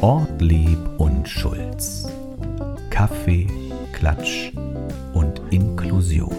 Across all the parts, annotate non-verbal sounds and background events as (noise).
Ortlieb und Schulz. Kaffee, Klatsch und Inklusion.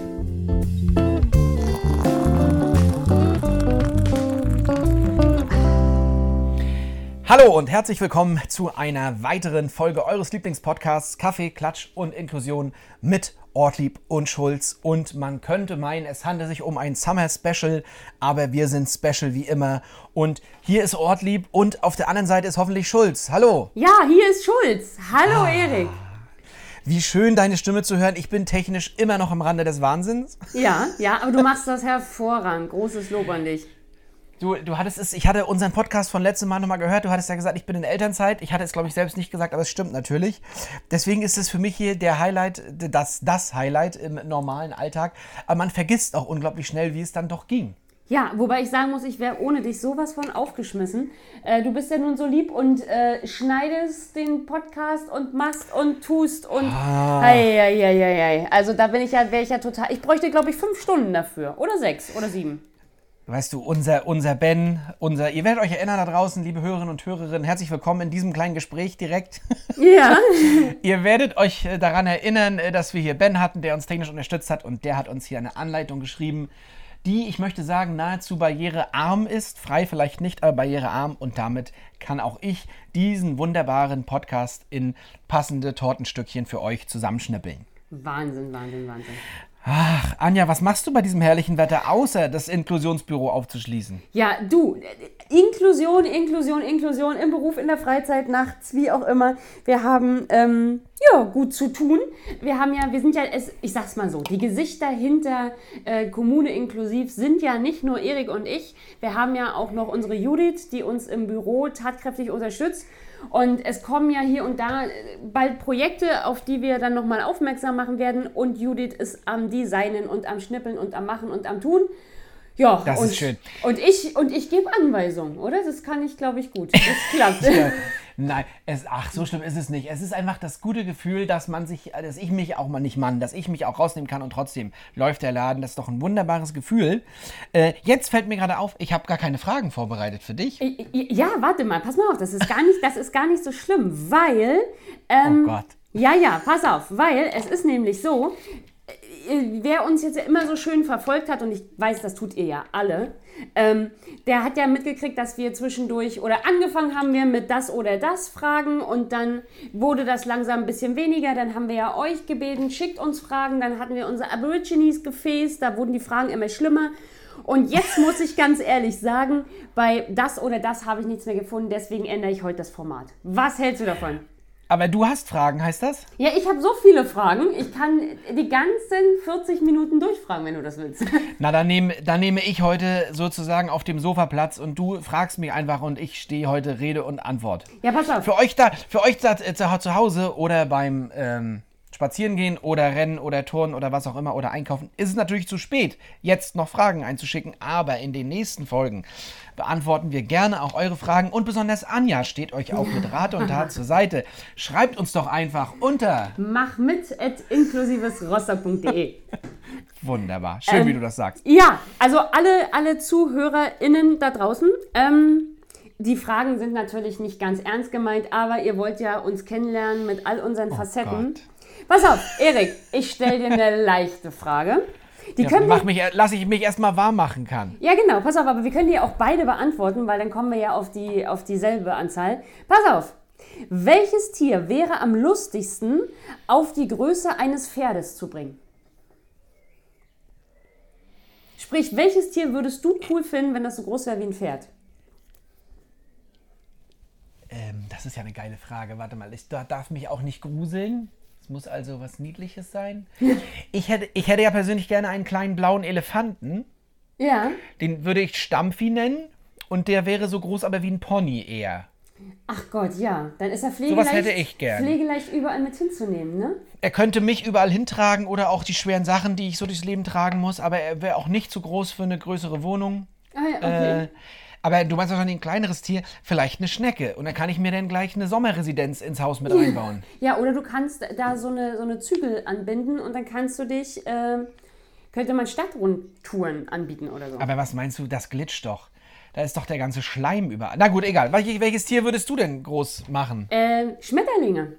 Hallo und herzlich willkommen zu einer weiteren Folge eures Lieblingspodcasts Kaffee, Klatsch und Inklusion mit Ortlieb und Schulz. Und man könnte meinen, es handelt sich um ein Summer Special, aber wir sind special wie immer. Und hier ist Ortlieb und auf der anderen Seite ist hoffentlich Schulz. Hallo. Ja, hier ist Schulz. Hallo Erik. Wie schön deine Stimme zu hören. Ich bin technisch immer noch am Rande des Wahnsinns. Ja, ja, aber du machst das hervorragend. Großes Lob an dich. Du, du hattest es, ich hatte unseren Podcast von letztem Mal nochmal gehört. Du hattest ja gesagt, ich bin in Elternzeit. Ich hatte es, glaube ich, selbst nicht gesagt, aber es stimmt natürlich. Deswegen ist es für mich hier der Highlight, das, das Highlight im normalen Alltag. Aber man vergisst auch unglaublich schnell, wie es dann doch ging. Ja, wobei ich sagen muss, ich wäre ohne dich sowas von aufgeschmissen. Äh, du bist ja nun so lieb und äh, schneidest den Podcast und machst und tust und. Ah. Ei, ei, ei, ei, ei. Also da bin ich ja, wäre ich ja total. Ich bräuchte, glaube ich, fünf Stunden dafür. Oder sechs oder sieben. Weißt du, unser, unser Ben, unser, ihr werdet euch erinnern da draußen, liebe Hörerinnen und Hörerinnen, herzlich willkommen in diesem kleinen Gespräch direkt. (laughs) Ja. ihr werdet euch äh, daran erinnern, äh, dass wir hier Ben hatten, der uns technisch unterstützt hat und der hat uns hier eine Anleitung geschrieben, die, ich möchte sagen, nahezu barrierearm ist. Frei vielleicht nicht, aber barrierearm und damit kann auch ich diesen wunderbaren Podcast in passende Tortenstückchen für euch zusammenschnippeln. Wahnsinn, Wahnsinn, Wahnsinn. Ach, Anja, was machst du bei diesem herrlichen Wetter, außer das Inklusionsbüro aufzuschließen? Ja, du, Inklusion, Inklusion, Inklusion im Beruf, in der Freizeit, nachts, wie auch immer. Wir haben ähm, ja gut zu tun. Wir haben ja, wir sind ja, es, ich sag's mal so, die Gesichter hinter äh, Kommune inklusiv sind ja nicht nur Erik und ich. Wir haben ja auch noch unsere Judith, die uns im Büro tatkräftig unterstützt. Und es kommen ja hier und da äh, bald Projekte, auf die wir dann nochmal aufmerksam machen werden. Und Judith ist am Designen und am Schnippeln und am Machen und am Tun. Ja, Das und, ist schön. Und ich, und ich gebe Anweisungen, oder? Das kann ich, glaube ich, gut. Das (laughs) klappt. Ja, Nein, es, ach, so schlimm ist es nicht. Es ist einfach das gute Gefühl, dass man sich, dass ich mich auch mal nicht Mann, dass ich mich auch rausnehmen kann und trotzdem läuft der Laden. Das ist doch ein wunderbares Gefühl. Äh, jetzt fällt mir gerade auf, ich habe gar keine Fragen vorbereitet für dich. Ja, warte mal, pass mal auf, das ist gar nicht, das ist gar nicht so schlimm, weil. Ähm, Oh Gott. Ja, ja, pass auf, weil es ist nämlich so, wer uns jetzt immer so schön verfolgt hat, und ich weiß, das tut ihr ja alle, ähm, der hat ja mitgekriegt, dass wir zwischendurch oder angefangen haben wir mit das oder das Fragen und dann wurde das langsam ein bisschen weniger. Dann haben wir ja euch gebeten, schickt uns Fragen. Dann hatten wir unser Aborigines-Gefäß, da wurden die Fragen immer schlimmer. Und jetzt muss ich ganz ehrlich sagen, bei das oder das habe ich nichts mehr gefunden, deswegen ändere ich heute das Format. Was hältst du davon? Aber du hast Fragen, heißt das? Ja, ich habe so viele Fragen. Ich kann die ganzen 40 Minuten durchfragen, wenn du das willst. (laughs) Na, dann nehme, dann nehme ich heute sozusagen auf dem Sofa Platz und du fragst mich einfach und ich stehe heute Rede und Antwort. Ja, pass auf. Für euch da, für euch da äh, zu, zu Hause oder beim ähm, Spazierengehen oder Rennen oder Turnen oder was auch immer oder Einkaufen ist es natürlich zu spät, jetzt noch Fragen einzuschicken. Aber in den nächsten Folgen beantworten wir gerne auch eure Fragen und besonders Anja steht euch auch mit Rat und Tat zur Seite. Schreibt uns doch einfach unter. Mach mit at inklusivesrostock.de. (laughs) Wunderbar. Schön, wie du das sagst. Ja, also alle, alle ZuhörerInnen da draußen. Ähm, die Fragen sind natürlich nicht ganz ernst gemeint, aber ihr wollt ja uns kennenlernen mit all unseren Facetten. Gott. Pass auf, Erik, ich stelle dir eine leichte Frage. Die Ja, können mach mich, lass ich mich erstmal warm machen kann. ja, genau, pass auf, aber wir können die auch beide beantworten, weil dann kommen wir ja auf, die, auf dieselbe Anzahl. Pass auf, welches Tier wäre am lustigsten auf die Größe eines Pferdes zu bringen? Sprich, welches Tier würdest du cool finden, wenn das so groß wäre wie ein Pferd? Ähm, das ist ja eine geile Frage. Warte mal, ich da- darf mich auch nicht gruseln. Muss also was Niedliches sein. Ich hätte, ich hätte ja persönlich gerne einen kleinen blauen Elefanten. Ja. Den würde ich Stampfi nennen. Und der wäre so groß, aber wie ein Pony eher. Ach Gott, ja. Dann ist er pflegeleicht, hätte ich gern. pflegeleicht überall mit hinzunehmen, ne? Er könnte mich überall hintragen oder auch die schweren Sachen, die ich so durchs Leben tragen muss. Aber er wäre auch nicht zu groß für eine größere Wohnung. Ah, ja, okay. Äh, aber du meinst wahrscheinlich ein kleineres Tier, vielleicht eine Schnecke. Und dann kann ich mir dann gleich eine Sommerresidenz ins Haus mit einbauen. Ja, oder du kannst da so eine, so eine Zügel anbinden und dann kannst du dich, äh, Könnte man Stadtrundtouren anbieten oder so. Aber was meinst du, das glitscht doch. Da ist doch der ganze Schleim überall. Na gut, egal. Welches, Tier würdest du denn groß machen? Äh, Schmetterlinge.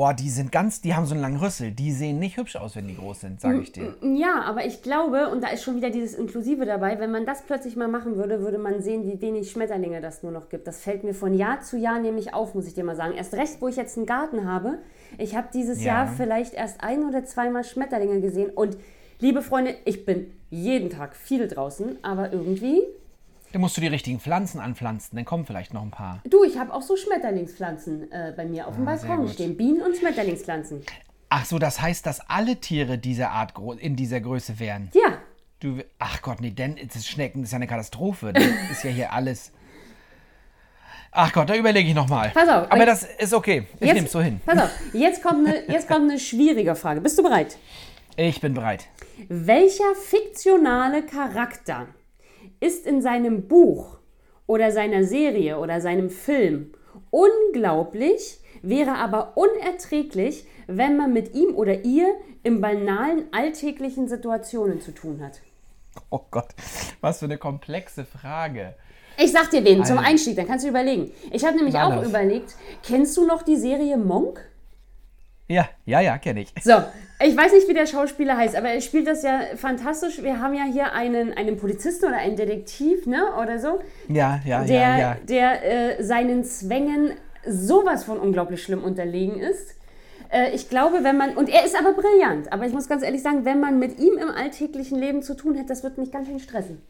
Boah, die sind ganz, die haben so einen langen Rüssel. Die sehen nicht hübsch aus, wenn die groß sind, sage ich dir. Ja, aber ich glaube, und da ist schon wieder dieses Inklusive dabei, wenn man das plötzlich mal machen würde, würde man sehen, wie wenig Schmetterlinge das nur noch gibt. Das fällt mir von Jahr zu Jahr nämlich auf, muss ich dir mal sagen. Erst recht, wo ich jetzt einen Garten habe. Ich habe dieses Ja. Jahr vielleicht erst ein oder zweimal Schmetterlinge gesehen. Und liebe Freunde, ich bin jeden Tag viel draußen, aber irgendwie, Da musst du die richtigen Pflanzen anpflanzen, dann kommen vielleicht noch ein paar. du, ich habe auch so Schmetterlingspflanzen äh, bei mir auf dem Ah, Balkon stehen. Bienen- und Schmetterlingspflanzen. Ach so, das heißt, dass alle Tiere dieser Art in dieser Größe wären. Ja, Du, ach Gott, nee, denn das Schnecken das ist ja eine Katastrophe. Das (laughs) ist ja hier alles. Ach Gott, da überlege ich nochmal. Pass auf, Aber das ist okay. Ich nehme es so hin. Pass auf, jetzt kommt, eine, (laughs) jetzt kommt eine schwierige Frage. Bist du bereit? Ich bin bereit. Welcher fiktionale Charakter ist in seinem Buch oder seiner Serie oder seinem Film unglaublich, wäre aber unerträglich, wenn man mit ihm oder ihr in banalen alltäglichen Situationen zu tun hat? Oh Gott, was für eine komplexe Frage. Ich sag dir wen zum. Einstieg, dann kannst du überlegen. Ich habe nämlich Na, auch überlegt, kennst du noch die Serie Monk? Ja, ja, ja, kenne ich. So, ich weiß nicht, wie der Schauspieler heißt, aber er spielt das ja fantastisch. Wir haben ja hier einen, einen Polizisten oder einen Detektiv, ne, oder so, Ja, ja, der, ja, ja. der äh, seinen Zwängen sowas von unglaublich schlimm unterlegen ist. Äh, ich glaube, wenn man, und er ist aber brillant, aber ich muss ganz ehrlich sagen, wenn man mit ihm im alltäglichen Leben zu tun hat, das wird mich ganz schön stressen.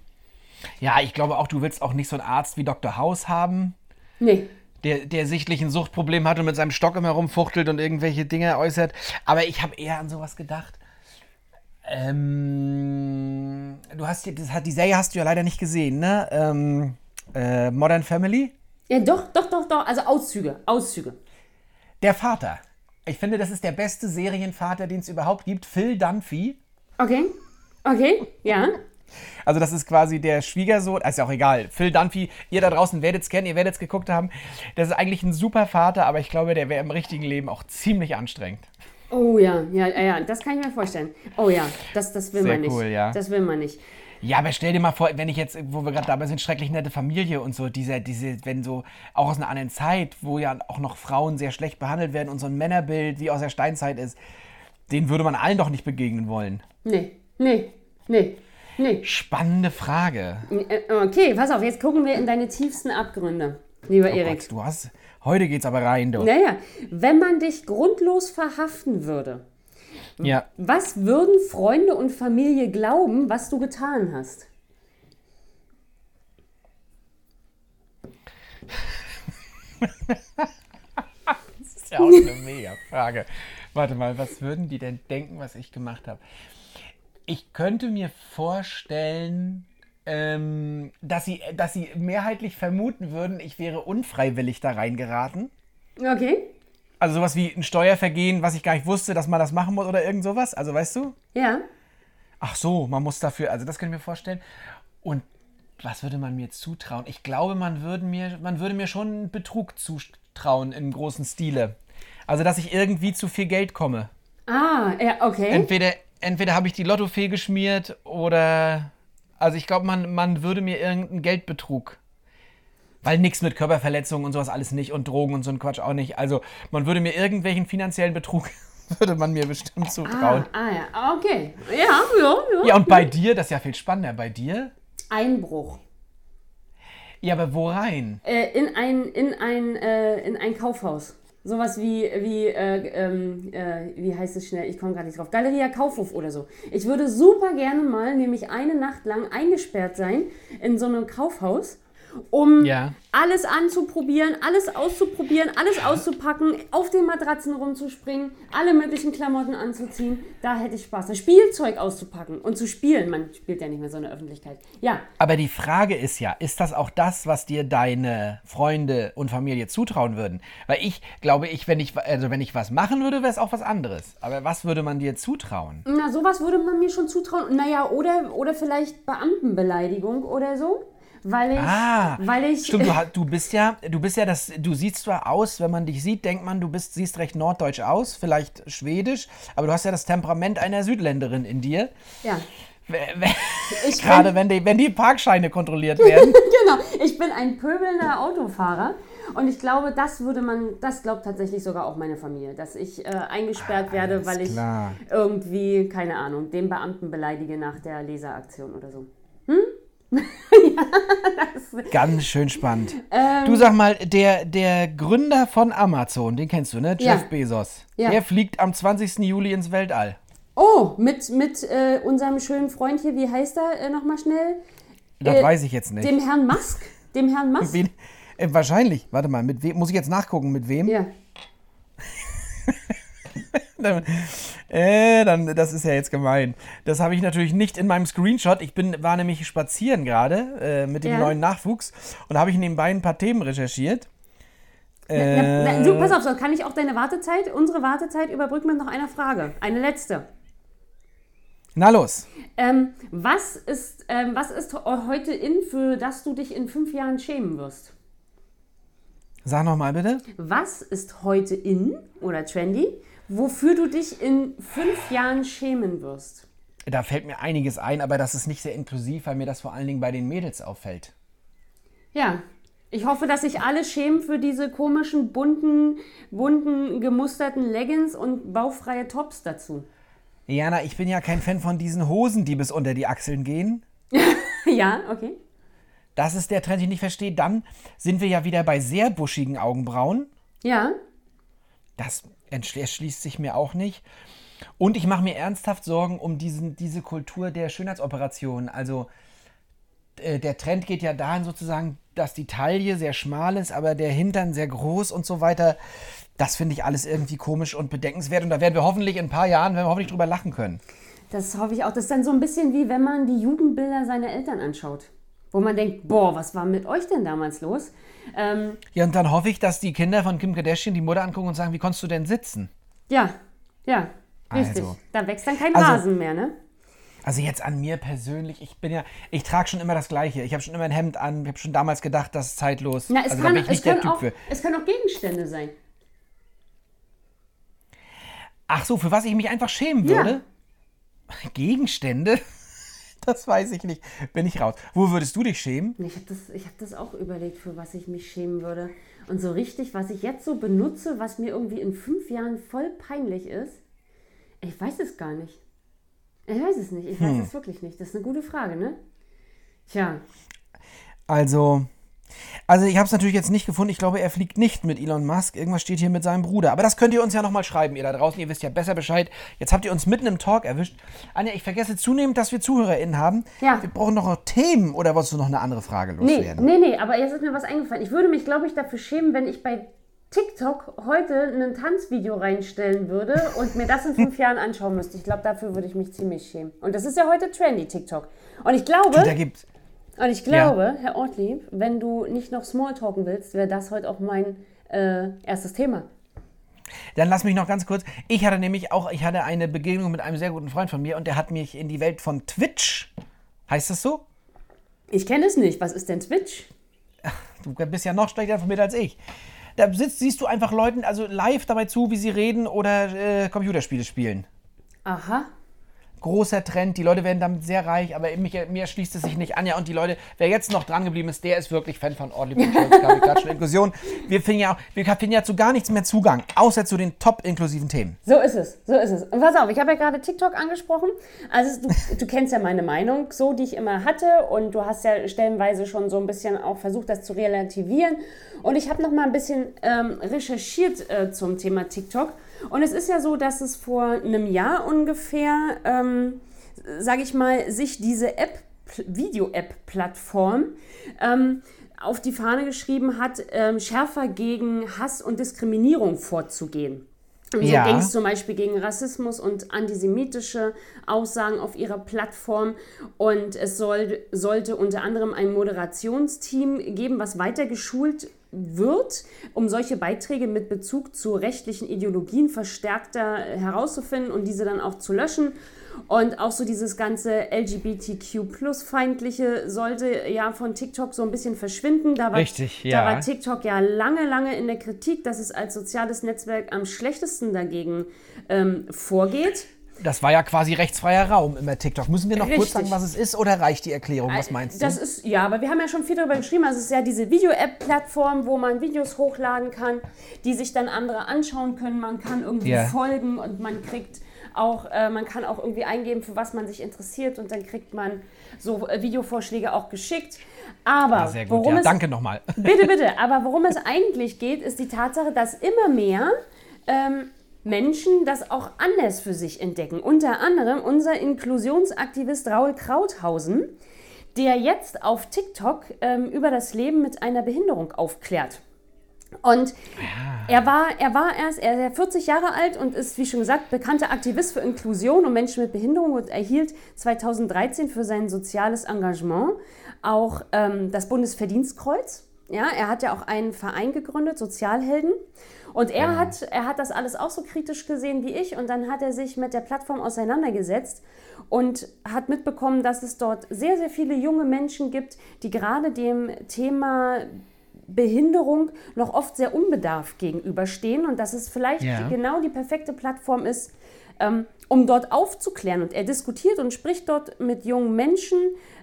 Ja, ich glaube auch, du willst auch nicht so einen Arzt wie Dr. House haben, Nee. Der, der sichtlich ein Suchtproblem hat und mit seinem Stock immer rumfuchtelt und irgendwelche Dinge äußert. Aber ich habe eher an sowas gedacht. Ähm, du hast die, das hat, die Serie hast du ja leider nicht gesehen, ne? Ähm, äh, Modern Family? Ja, doch, doch, doch, doch, also Auszüge, Auszüge. Der Vater. Ich finde, das ist der beste Serienvater, den es überhaupt gibt. Phil Dunphy. Okay, okay, ja. Also das ist quasi der Schwiegersohn, ist ja auch egal. Phil Dunphy, ihr da draußen werdet es kennen, ihr werdet es geguckt haben. Das ist eigentlich ein super Vater, aber ich glaube, der wäre im richtigen Leben auch ziemlich anstrengend. Oh ja, ja, ja, das kann ich mir vorstellen. Oh ja, das, das will Sehr man nicht. cool, ja. Das will man nicht. Ja, aber stell dir mal vor, wenn ich jetzt, wo wir gerade dabei sind, schrecklich nette Familie und so, diese, diese, wenn so, auch aus einer anderen Zeit, wo ja auch noch Frauen sehr schlecht behandelt werden und so ein Männerbild wie aus der Steinzeit ist, den würde man allen doch nicht begegnen wollen. Nee, nee, nee, nee. Spannende Frage. Äh, Okay, pass auf, jetzt gucken wir in deine tiefsten Abgründe, lieber Oh Erik. Gott, du hast, heute geht's aber rein, du. Naja, wenn man dich grundlos verhaften würde, Ja. was würden Freunde und Familie glauben, was du getan hast? (laughs) Das ist ja auch eine mega Frage. Warte mal, was würden die denn denken, was ich gemacht habe? Ich könnte mir vorstellen, ähm, dass, sie, dass sie mehrheitlich vermuten würden, ich wäre unfreiwillig da reingeraten. Okay, Also sowas wie ein Steuervergehen, was ich gar nicht wusste, dass man das machen muss oder irgend sowas. Also weißt du? ja. Ach so, man muss dafür, also das kann ich mir vorstellen. Und was würde man mir zutrauen? Ich glaube, man würde mir, man würde mir schon einen Betrug zutrauen im großen Stile. Also, dass ich irgendwie zu viel Geld komme. Ah, ja, okay. Entweder, entweder habe ich die Lottofee geschmiert oder. Also ich glaube, man, man würde mir irgendeinen Geldbetrug. Weil nichts mit Körperverletzungen und sowas alles nicht und Drogen und so ein Quatsch auch nicht. Also man würde mir irgendwelchen finanziellen Betrug, (laughs) würde man mir bestimmt ah, zutrauen. ah, ja, okay. Ja, ja, ja. Ja, und bei dir, das ist ja viel spannender. Bei dir? Einbruch. Ja, aber wo rein? Äh, in, ein, in, ein, äh, in ein Kaufhaus. Sowas wie, wie, äh, ähm, äh, wie heißt es schnell? Ich komme gerade nicht drauf. Galeria Kaufhof oder so. Ich würde super gerne mal, nämlich eine Nacht lang eingesperrt sein in so einem Kaufhaus, um Ja. alles anzuprobieren, alles auszuprobieren, alles auszupacken, auf den Matratzen rumzuspringen, alle möglichen Klamotten anzuziehen. Da hätte ich Spaß. Das Spielzeug auszupacken und zu spielen. Man spielt ja nicht mehr so in der Öffentlichkeit. Ja, Aber die Frage ist ja, ist das auch das, was dir deine Freunde und Familie zutrauen würden? Weil ich glaube, ich, wenn ich, also wenn ich was machen würde, wäre es auch was anderes. Aber was würde man dir zutrauen? Na, sowas würde man mir schon zutrauen. Naja, oder, oder vielleicht Beamtenbeleidigung oder so. Weil ich, Ah, weil ich, stimmt, du, du bist ja, du bist ja das, du siehst zwar aus, wenn man dich sieht, denkt man, du bist, siehst recht norddeutsch aus, vielleicht schwedisch, aber du hast ja das Temperament einer Südländerin in dir. ja, ich (laughs) Gerade wenn die, wenn die Parkscheine kontrolliert werden. (laughs) genau, ich bin ein pöbelnder Autofahrer und ich glaube, das würde man, das glaubt tatsächlich sogar auch meine Familie, dass ich äh, eingesperrt werde, alles weil ich klar. irgendwie, keine Ahnung, den Beamten beleidige nach der Laseraktion oder so. (laughs) Ganz schön spannend. Ähm. du sag mal, der, der Gründer von Amazon, den kennst du, ne? Ja. Jeff Bezos. Ja. Der fliegt am 20. Juli ins Weltall. Oh, mit, mit äh, unserem schönen Freund hier, wie heißt er äh, nochmal schnell? Das Äh, weiß ich jetzt nicht. Dem Herrn Musk? Dem Herrn (laughs) Musk? Wen, äh, wahrscheinlich. Warte mal, mit wem? Muss ich jetzt nachgucken, mit wem? Ja. (laughs) (laughs) Dann, äh, dann, das ist ja jetzt gemein. Das habe ich natürlich nicht in meinem Screenshot. Ich bin, war nämlich spazieren gerade äh, mit dem Ja. neuen Nachwuchs und habe ich nebenbei ein paar Themen recherchiert. Äh, na, du, pass auf, so kann ich auch deine Wartezeit, unsere Wartezeit überbrücken mit noch einer Frage. Eine letzte. na los. Ähm, was, ist, ähm, was ist he- heute in, für das du dich in fünf Jahren schämen wirst? Sag noch mal bitte. Was ist heute in oder trendy, wofür du dich in fünf Jahren schämen wirst? Da fällt mir einiges ein, aber das ist nicht sehr inklusiv, weil mir das vor allen Dingen bei den Mädels auffällt. Ja, ich hoffe, dass sich alle schämen für diese komischen, bunten, bunten, gemusterten Leggings und bauchfreie Tops dazu. Jana, ich bin ja kein Fan von diesen Hosen, die bis unter die Achseln gehen. (laughs) ja, okay. Das ist der Trend, den ich nicht verstehe. Dann sind wir ja wieder bei sehr buschigen Augenbrauen. Ja, Das erschließt sich mir auch nicht. Und ich mache mir ernsthaft Sorgen um diesen, diese Kultur der Schönheitsoperationen. Also äh, der Trend geht ja dahin sozusagen, dass die Taille sehr schmal ist, aber der Hintern sehr groß und so weiter. Das finde ich alles irgendwie komisch und bedenkenswert. Und da werden wir hoffentlich in ein paar Jahren, werden wir hoffentlich drüber lachen können. das hoffe ich auch. Das ist dann so ein bisschen wie wenn man die Jugendbilder seiner Eltern anschaut. Wo man denkt, boah, was war mit euch denn damals los? Ähm, Ja, und dann hoffe ich, dass die Kinder von Kim Kardashian die Mutter angucken und sagen, wie konntest du denn sitzen? ja, ja, richtig. Also. da wächst dann kein Also- Rasen mehr, ne? Also jetzt an mir persönlich, ich bin ja, ich trage schon immer das Gleiche. Ich habe schon immer ein Hemd an, ich habe schon damals gedacht, das ist zeitlos. Na, es, also da kann, bin ich es, nicht der können Typ auch, für. es können auch Gegenstände sein. Ach so, für was ich mich einfach schämen Ja. würde? Gegenstände? (laughs) Das weiß ich nicht. Bin ich raus. Wo würdest du dich schämen? Ich habe das, ich hab das auch überlegt, für was ich mich schämen würde. Und so richtig, was ich jetzt so benutze, was mir irgendwie in fünf Jahren voll peinlich ist, ich weiß es gar nicht. Ich weiß es nicht. Ich weiß Hm. es wirklich nicht. Das ist eine gute Frage, ne? Tja, Also, also ich habe es natürlich jetzt nicht gefunden. Ich glaube, er fliegt nicht mit Elon Musk. Irgendwas steht hier mit seinem Bruder. Aber das könnt ihr uns ja nochmal schreiben, ihr da draußen. Ihr wisst ja besser Bescheid. Jetzt habt ihr uns mitten im Talk erwischt. Anja, ich vergesse zunehmend, dass wir ZuhörerInnen haben. Ja. Wir brauchen noch Themen oder wolltest du noch eine andere Frage nee, loswerden? nee, nee, aber jetzt ist mir was eingefallen. Ich würde mich, glaube ich, dafür schämen, wenn ich bei TikTok heute ein Tanzvideo reinstellen würde und mir das in fünf (laughs) Jahren anschauen müsste. Ich glaube, dafür würde ich mich ziemlich schämen. Und das ist ja heute trendy, TikTok. Und ich glaube, Da gibt Und ich glaube, Herr Ortlieb, wenn du nicht noch Smalltalken willst, wäre das heute auch mein äh, erstes Thema. Dann lass mich noch ganz kurz. Ich hatte nämlich auch, ich hatte eine Begegnung mit einem sehr guten Freund von mir und der hat mich in die Welt von Twitch. Heißt das so? Ich kenne es nicht. Was ist denn Twitch? Du bist ja noch schlechter informiert als ich. Da sitzt, siehst du einfach Leuten also live dabei zu, wie sie reden oder äh, Computerspiele spielen. Aha. Großer Trend, die Leute werden damit sehr reich, aber mich, mir schließt es sich nicht an. Ja, und die Leute, wer jetzt noch dran geblieben ist, der ist wirklich Fan von Ortlieb und Klatsch und Inklusion. Wir finden ja auch, wir finden ja zu gar nichts mehr Zugang, außer zu den top inklusiven Themen. So ist es, so ist es. Und pass auf, ich habe ja gerade TikTok angesprochen. Also du, du kennst ja meine Meinung, so die ich immer hatte und du hast ja stellenweise schon so ein bisschen auch versucht, das zu relativieren. Und ich habe noch mal ein bisschen ähm, recherchiert äh, zum Thema TikTok. Und es ist ja so, dass es vor einem Jahr ungefähr, ähm, sage ich mal, sich diese App, Video-App-Plattform ähm, auf die Fahne geschrieben hat, ähm, schärfer gegen Hass und Diskriminierung vorzugehen. So Ja. ging es zum Beispiel gegen Rassismus und antisemitische Aussagen auf ihrer Plattform. Und es soll, sollte unter anderem ein Moderationsteam geben, was weiter geschult wird, um solche Beiträge mit Bezug zu rechtlichen Ideologien verstärkter herauszufinden und diese dann auch zu löschen. Und auch so dieses ganze LGBTQ-Plus-Feindliche sollte ja von TikTok so ein bisschen verschwinden. Da war, Richtig, Da ja. war TikTok ja lange, lange in der Kritik, dass es als soziales Netzwerk am schlechtesten dagegen ähm, vorgeht. Das war ja quasi rechtsfreier Raum immer TikTok. Müssen wir noch kurz Richtig. sagen, was es ist oder reicht die Erklärung? Was meinst du? Das ist, ja, aber wir haben ja schon viel darüber geschrieben. Also es ist ja diese Video-App-Plattform, wo man Videos hochladen kann, die sich dann andere anschauen können. Man kann irgendwie Ja. folgen und man kriegt auch, äh, man kann auch irgendwie eingeben, für was man sich interessiert und dann kriegt man so äh, Videovorschläge auch geschickt. Aber Ah, sehr gut. worum Ja, es danke nochmal. Bitte, bitte. Aber worum es eigentlich geht, ist die Tatsache, dass immer mehr ähm, Menschen das auch anders für sich entdecken. Unter anderem unser Inklusionsaktivist Raul Krauthausen, der jetzt auf TikTok ähm, über das Leben mit einer Behinderung aufklärt. Und er war, er war erst er ist ja 40 Jahre alt und ist, wie schon gesagt, bekannter Aktivist für Inklusion und Menschen mit Behinderung und erhielt 2013 für sein soziales Engagement auch ähm, das Bundesverdienstkreuz. Ja, er hat ja auch einen Verein gegründet, Sozialhelden. Und er, hat, er hat das alles auch so kritisch gesehen wie ich und dann hat er sich mit der Plattform auseinandergesetzt und hat mitbekommen, dass es dort sehr, sehr viele junge Menschen gibt, die gerade dem Thema Behinderung noch oft sehr unbedarft gegenüberstehen und dass es vielleicht Ja. genau die perfekte Plattform ist, ähm, um dort aufzuklären. Und er diskutiert und spricht dort mit jungen Menschen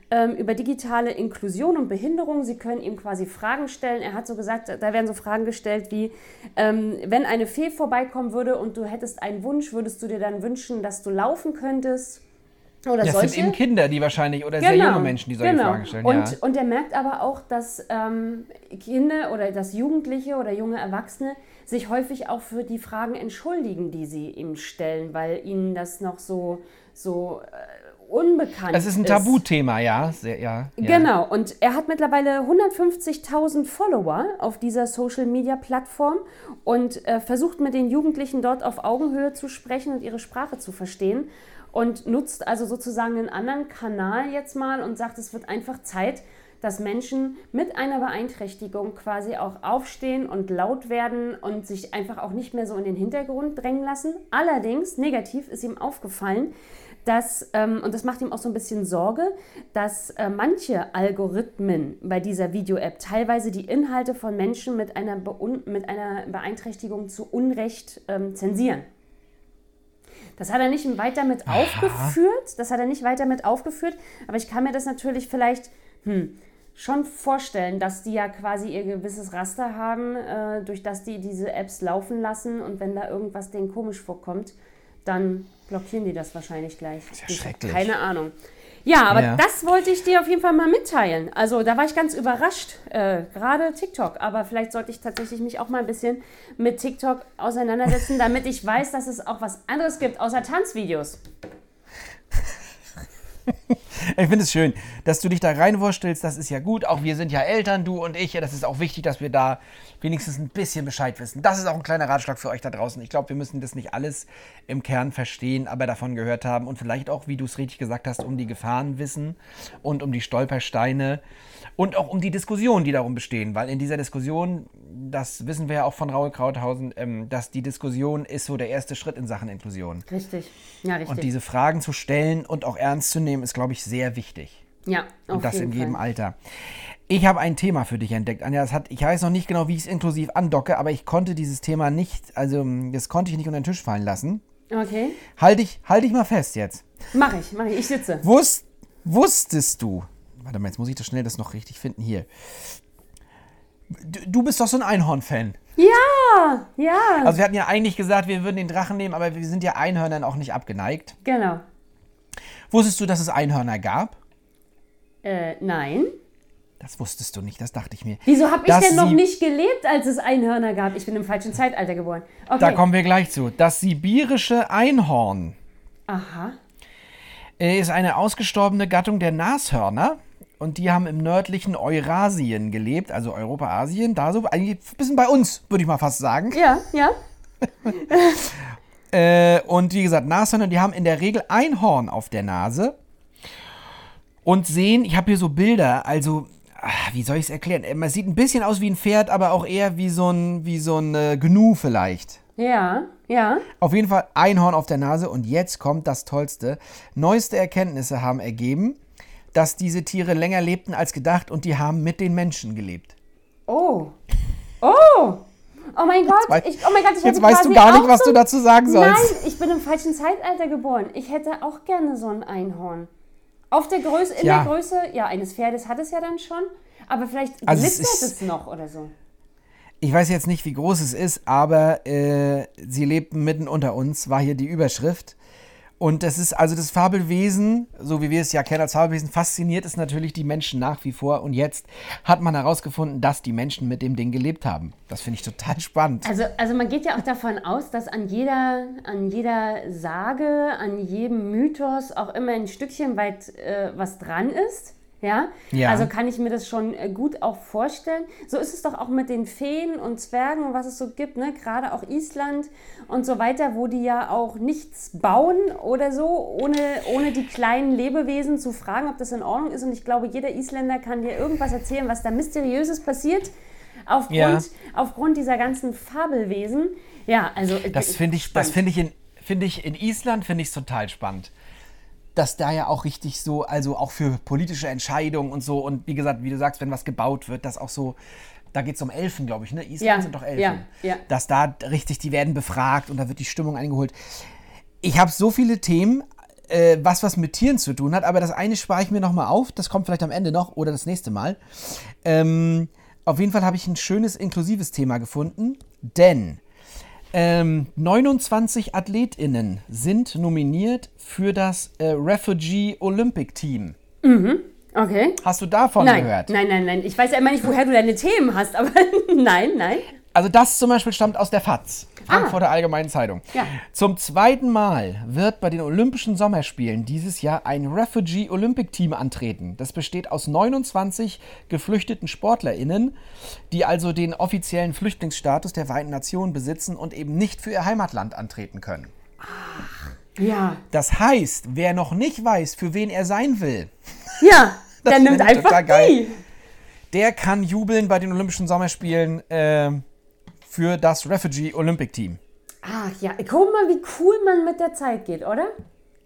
ähm, über digitale Inklusion und Behinderung. Sie können ihm quasi Fragen stellen. Er hat so gesagt, da werden so Fragen gestellt wie, ähm, wenn eine Fee vorbeikommen würde und du hättest einen Wunsch, würdest du dir dann wünschen, dass du laufen könntest? Oder Das solche? sind eben Kinder, die wahrscheinlich, oder sehr junge Menschen, die solche genau. Fragen stellen. Und, ja. und er merkt aber auch, dass ähm, Kinder oder dass Jugendliche oder junge Erwachsene sich häufig auch für die Fragen entschuldigen, die sie ihm stellen, weil ihnen das noch so, so unbekannt Das ist ein Tabuthema, ja. Sehr, ja, ja. Genau, und er hat mittlerweile 150.000 Follower auf dieser Social-Media-Plattform und äh, versucht mit den Jugendlichen dort auf Augenhöhe zu sprechen und ihre Sprache zu verstehen und nutzt also sozusagen einen anderen Kanal jetzt mal und sagt, es wird einfach Zeit, dass Menschen mit einer Beeinträchtigung quasi auch aufstehen und laut werden und sich einfach auch nicht mehr so in den Hintergrund drängen lassen. Allerdings, negativ ist ihm aufgefallen, dass, ähm, und das macht ihm auch so ein bisschen Sorge, dass äh, manche Algorithmen bei dieser Video-App teilweise die Inhalte von Menschen mit einer, Beun mit einer Beeinträchtigung zu Unrecht ähm, zensieren. Das hat er nicht weiter mit aufgeführt, das hat er nicht weiter mit aufgeführt, aber ich kann mir das natürlich vielleicht hm, schon vorstellen, dass die ja quasi ihr gewisses Raster haben, äh, durch das die diese Apps laufen lassen und wenn da irgendwas denen komisch vorkommt, dann blockieren die das wahrscheinlich gleich. ja Ich- schrecklich. Keine Ahnung. Ja, aber Ja. das wollte ich dir auf jeden Fall mal mitteilen. Also da war ich ganz überrascht, äh, gerade TikTok. Aber vielleicht sollte ich tatsächlich mich auch mal ein bisschen mit TikTok auseinandersetzen, damit ich weiß, dass es auch was anderes gibt, außer Tanzvideos. (laughs) Ich finde es schön, dass du dich da reinwurstelst. Das ist ja gut. Auch wir sind ja Eltern, du und ich. Das ist auch wichtig, dass wir da wenigstens ein bisschen Bescheid wissen. Das ist auch ein kleiner Ratschlag für euch da draußen. Ich glaube, wir müssen das nicht alles im Kern verstehen, aber davon gehört haben und vielleicht auch, wie du es richtig gesagt hast, um die Gefahren wissen und um die Stolpersteine und auch um die Diskussionen, die darum bestehen. Weil in dieser Diskussion, das wissen wir ja auch von Raul Krauthausen, ähm, dass die Diskussion ist so der erste Schritt in Sachen Inklusion. Richtig. Ja, richtig. Und diese Fragen zu stellen und auch ernst zu nehmen, ist, glaube ich, sehr wichtig. ja, auf Und das jeden in jedem Fall. Alter. Ich habe ein Thema für dich entdeckt, Anja. Das hat, ich weiß noch nicht genau, wie ich es inklusiv andocke, aber ich konnte dieses Thema nicht, also das konnte ich nicht unter den Tisch fallen lassen. Okay. Halt dich, halt dich mal fest jetzt. Mach ich, mach ich. Ich sitze. Wusst, wusstest du, warte mal, jetzt muss ich das schnell das noch richtig finden hier. Du, du bist doch so ein Einhorn-Fan. Ja, ja, Also wir hatten ja eigentlich gesagt, wir würden den Drachen nehmen, aber wir sind ja Einhörnern auch nicht abgeneigt. genau. Wusstest du, dass es Einhörner gab? Äh, nein. Das wusstest du nicht, das dachte ich mir. Wieso habe ich Dass denn noch sie- nicht gelebt, als es Einhörner gab? Ich bin im falschen Zeitalter geboren. Okay. Da kommen wir gleich zu. Das sibirische Einhorn Aha. ist eine ausgestorbene Gattung der Nashörner. Und die haben im nördlichen Eurasien gelebt, also Europa, Asien, da so, eigentlich ein bisschen bei uns, würde ich mal fast sagen. Ja, ja. (laughs) Äh, und wie gesagt, Nashörner, die haben in der Regel ein Horn auf der Nase und sehen, ich habe hier so Bilder, also, ah, wie soll ich es erklären? Äh, Man sieht ein bisschen aus wie ein Pferd, aber auch eher wie so ein, wie so ein äh, Gnu vielleicht. Ja. Ja. Auf jeden Fall Einhorn auf der Nase und jetzt kommt das Tollste. Neueste Erkenntnisse haben ergeben, dass diese Tiere länger lebten als gedacht und die haben mit den Menschen gelebt. Oh. Oh. Oh mein Gott, ich, oh mein Gott, ich Jetzt weißt du gar nicht, was so du dazu sagen sollst. Nein, ich bin im falschen Zeitalter geboren. Ich hätte auch gerne so ein Einhorn. Auf der Größe, in Ja. der Größe, ja, eines Pferdes hat es ja dann schon, aber vielleicht Also es glitzert ist- es noch oder so. Ich weiß jetzt nicht, wie groß es ist, aber äh, sie lebten mitten unter uns, war hier die Überschrift. Und das ist also das Fabelwesen, so wie wir es ja kennen als Fabelwesen, fasziniert es natürlich die Menschen nach wie vor. Und jetzt hat man herausgefunden, dass die Menschen mit dem Ding gelebt haben. Das finde ich total spannend. Also, also man geht ja auch davon aus, dass an jeder, an jeder Sage, an jedem Mythos auch immer ein Stückchen weit äh, was dran ist. Ja? Ja. Also kann ich mir das schon äh, gut auch vorstellen. So ist es doch auch mit den Feen und Zwergen und was es so gibt, ne? gerade auch Island und so weiter, wo die ja auch nichts bauen oder so, ohne, ohne die kleinen Lebewesen zu fragen, ob das in Ordnung ist. Und ich glaube, jeder Isländer kann dir irgendwas erzählen, was da Mysteriöses passiert. Aufgrund, Ja. aufgrund dieser ganzen Fabelwesen. Ja, also äh, Das finde ich, das finde ich in, finde ich in Island finde ich total spannend. Dass da ja auch richtig so, also auch für politische Entscheidungen und so und wie gesagt, wie du sagst, wenn was gebaut wird, dass auch so, da geht es um Elfen, glaube ich, ne? Island Ja, sind doch Elfen. ja, ja. Dass da richtig, die werden befragt und da wird die Stimmung eingeholt. Ich habe so viele Themen, äh, was was mit Tieren zu tun hat, aber das eine spare ich mir nochmal auf, das kommt vielleicht am Ende noch oder das nächste Mal. Ähm, auf jeden Fall habe ich ein schönes inklusives Thema gefunden, denn ähm, 29 AthletInnen sind nominiert für das äh, Refugee Olympic Team. Okay. Hast du davon Nein, gehört? nein, nein, nein. Ich weiß ja immer nicht, woher du deine Themen hast, aber (laughs) nein, nein. Also das zum Beispiel stammt aus der FAZ, Frankfurter Allgemeinen Zeitung. Ja. Zum zweiten Mal wird bei den Olympischen Sommerspielen dieses Jahr ein Refugee Olympic Team antreten. Das besteht aus 29 geflüchteten SportlerInnen, die also den offiziellen Flüchtlingsstatus der Vereinten Nationen besitzen und eben nicht für ihr Heimatland antreten können. Ja. Das heißt, wer noch nicht weiß, für wen er sein will, Ja, (laughs) der nimmt einfach geil. die. der kann jubeln bei den Olympischen Sommerspielen äh, für das Refugee Olympic Team. Ach ja, guck mal, wie cool man mit der Zeit geht, oder?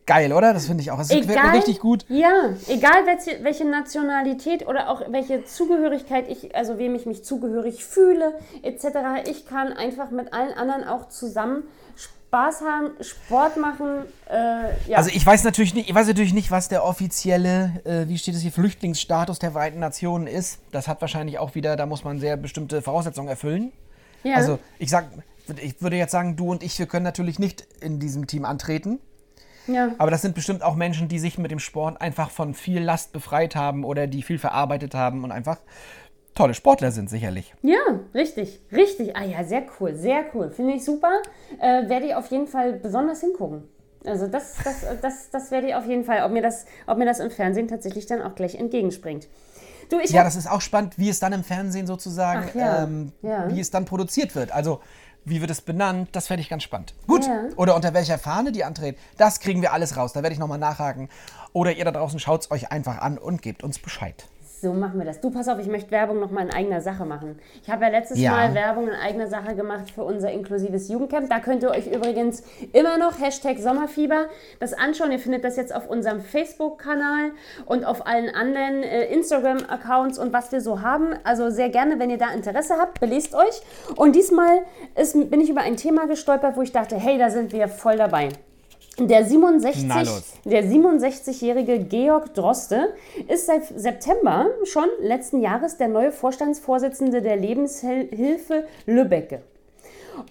Geil, oder? Das finde ich auch. Das wird mir richtig gut. Ja, egal welche, welche Nationalität oder auch welche Zugehörigkeit ich, also wem ich mich zugehörig fühle, etc. Ich kann einfach mit allen anderen auch zusammen Spaß haben, Sport machen. Äh, ja. Also ich weiß natürlich nicht, ich weiß natürlich nicht, was der offizielle, äh, wie steht es hier, Flüchtlingsstatus der Vereinten Nationen ist. Das hat wahrscheinlich auch wieder, da muss man sehr bestimmte Voraussetzungen erfüllen. Ja. Also ich sag, ich würde jetzt sagen, du und ich, wir können natürlich nicht in diesem Team antreten. ja. Aber das sind bestimmt auch Menschen, die sich mit dem Sport einfach von viel Last befreit haben oder die viel verarbeitet haben und einfach tolle Sportler sind sicherlich. Ja, richtig, richtig. Ah ja, sehr cool, sehr cool. Finde ich super. Äh, werde ich auf jeden Fall besonders hingucken. Also das, das, das, das werde ich auf jeden Fall, ob mir, das, ob mir das im Fernsehen tatsächlich dann auch gleich entgegenspringt. Du, Ja, das ist auch spannend, wie es dann im Fernsehen sozusagen, Ach ja, ähm, ja. wie es dann produziert wird. Also wie wird es benannt, das fände ich ganz spannend. Gut, Ja. oder unter welcher Fahne die antreten, das kriegen wir alles raus. Da werde ich nochmal nachhaken. Oder ihr da draußen schaut es euch einfach an und gebt uns Bescheid. So machen wir das. Du, pass auf, ich möchte Werbung nochmal in eigener Sache machen. Ich habe ja letztes Ja. Mal Werbung in eigener Sache gemacht für unser inklusives Jugendcamp. Da könnt ihr euch übrigens immer noch Hashtag Sommerfieber das anschauen. Ihr findet das jetzt auf unserem Facebook-Kanal und auf allen anderen äh, Instagram-Accounts und was wir so haben. Also sehr gerne, wenn ihr da Interesse habt, belest euch. Und diesmal ist, bin ich über ein Thema gestolpert, wo ich dachte, hey, da sind wir voll dabei. Der 67, Na los. der 67-jährige Georg Droste ist seit September schon letzten Jahres der neue Vorstandsvorsitzende der Lebenshilfe Lübbecke.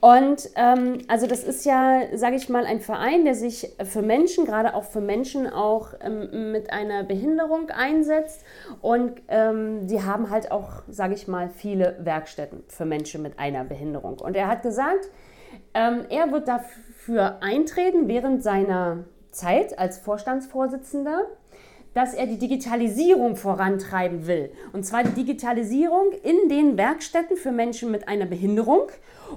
Und ähm, also das ist ja, sage ich mal, ein Verein, der sich für Menschen, gerade auch für Menschen auch ähm, mit einer Behinderung einsetzt. Und ähm, die haben halt auch, sage ich mal, viele Werkstätten für Menschen mit einer Behinderung. Und er hat gesagt, ähm, er wird dafür eintreten während seiner Zeit als Vorstandsvorsitzender, dass er die Digitalisierung vorantreiben will. Und zwar die Digitalisierung in den Werkstätten für Menschen mit einer Behinderung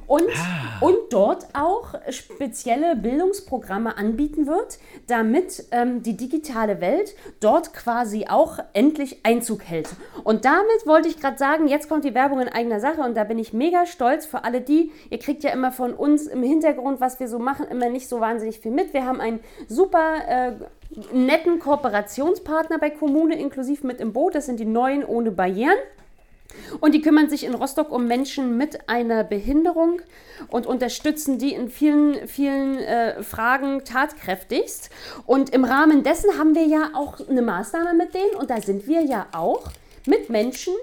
und, Ah. und dort auch spezielle Bildungsprogramme anbieten wird, damit ähm, die digitale Welt dort quasi auch endlich Einzug hält. Und damit wollte ich gerade sagen, jetzt kommt die Werbung in eigener Sache und da bin ich mega stolz für alle die, ihr kriegt ja immer von uns im Hintergrund, was wir so machen, immer nicht so wahnsinnig viel mit. Wir haben einen super äh, netten Kooperationspartner bei Kommune inklusiv mit im Boot, das sind die Neuen ohne Barrieren. Und die kümmern sich in Rostock um Menschen mit einer Behinderung und unterstützen die in vielen, vielen äh, Fragen tatkräftigst. Und im Rahmen dessen haben wir ja auch eine Maßnahme mit denen und da sind wir ja auch mit Menschen,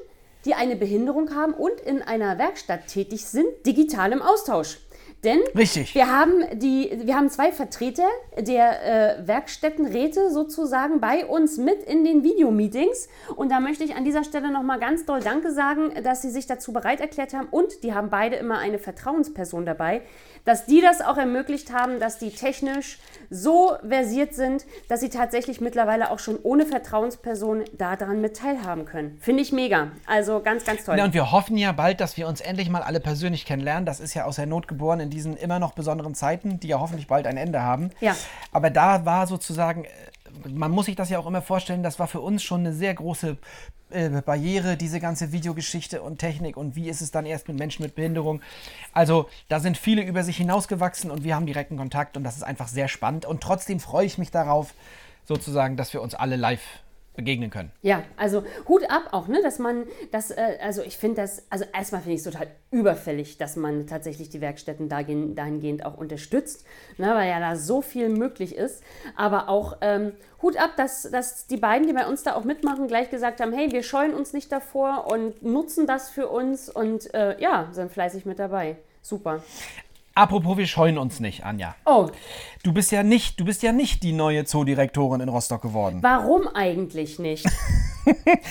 die eine Behinderung haben und in einer Werkstatt tätig sind, digital im Austausch. Denn Richtig. wir haben, die, wir haben zwei Vertreter der äh, Werkstättenräte sozusagen bei uns mit in den Videomeetings. Und da möchte ich an dieser Stelle nochmal ganz doll Danke sagen, dass sie sich dazu bereit erklärt haben. Und die haben beide immer eine Vertrauensperson dabei, dass die das auch ermöglicht haben, dass die technisch so versiert sind, dass sie tatsächlich mittlerweile auch schon ohne Vertrauensperson daran mit teilhaben können. Finde ich mega. Also ganz, ganz toll. Ja, und wir hoffen ja bald, dass wir uns endlich mal alle persönlich kennenlernen. Das ist ja aus der Not geboren in diesen immer noch besonderen Zeiten, die ja hoffentlich bald ein Ende haben. Ja. Aber da war sozusagen, äh, man muss sich das ja auch immer vorstellen, das war für uns schon eine sehr große äh, Barriere, diese ganze Videogeschichte und Technik und wie ist es dann erst mit Menschen mit Behinderung. Also da sind viele über sich hinausgewachsen und wir haben direkten Kontakt und das ist einfach sehr spannend. Und trotzdem freue ich mich darauf, sozusagen, dass wir uns alle live begegnen können. Ja, also Hut ab auch, ne, dass man das, äh, also ich finde das, also erstmal finde ich es total überfällig, dass man tatsächlich die Werkstätten dagehend, dahingehend auch unterstützt, ne, weil ja da so viel möglich ist. Aber auch ähm, Hut ab, dass, dass die beiden, die bei uns da auch mitmachen, gleich gesagt haben, hey, wir scheuen uns nicht davor und nutzen das für uns und äh, ja, sind fleißig mit dabei. Super. Apropos, wir scheuen uns nicht, Anja. Oh, Du bist ja nicht, du bist ja nicht die neue Zoodirektorin in Rostock geworden. warum eigentlich nicht? (laughs)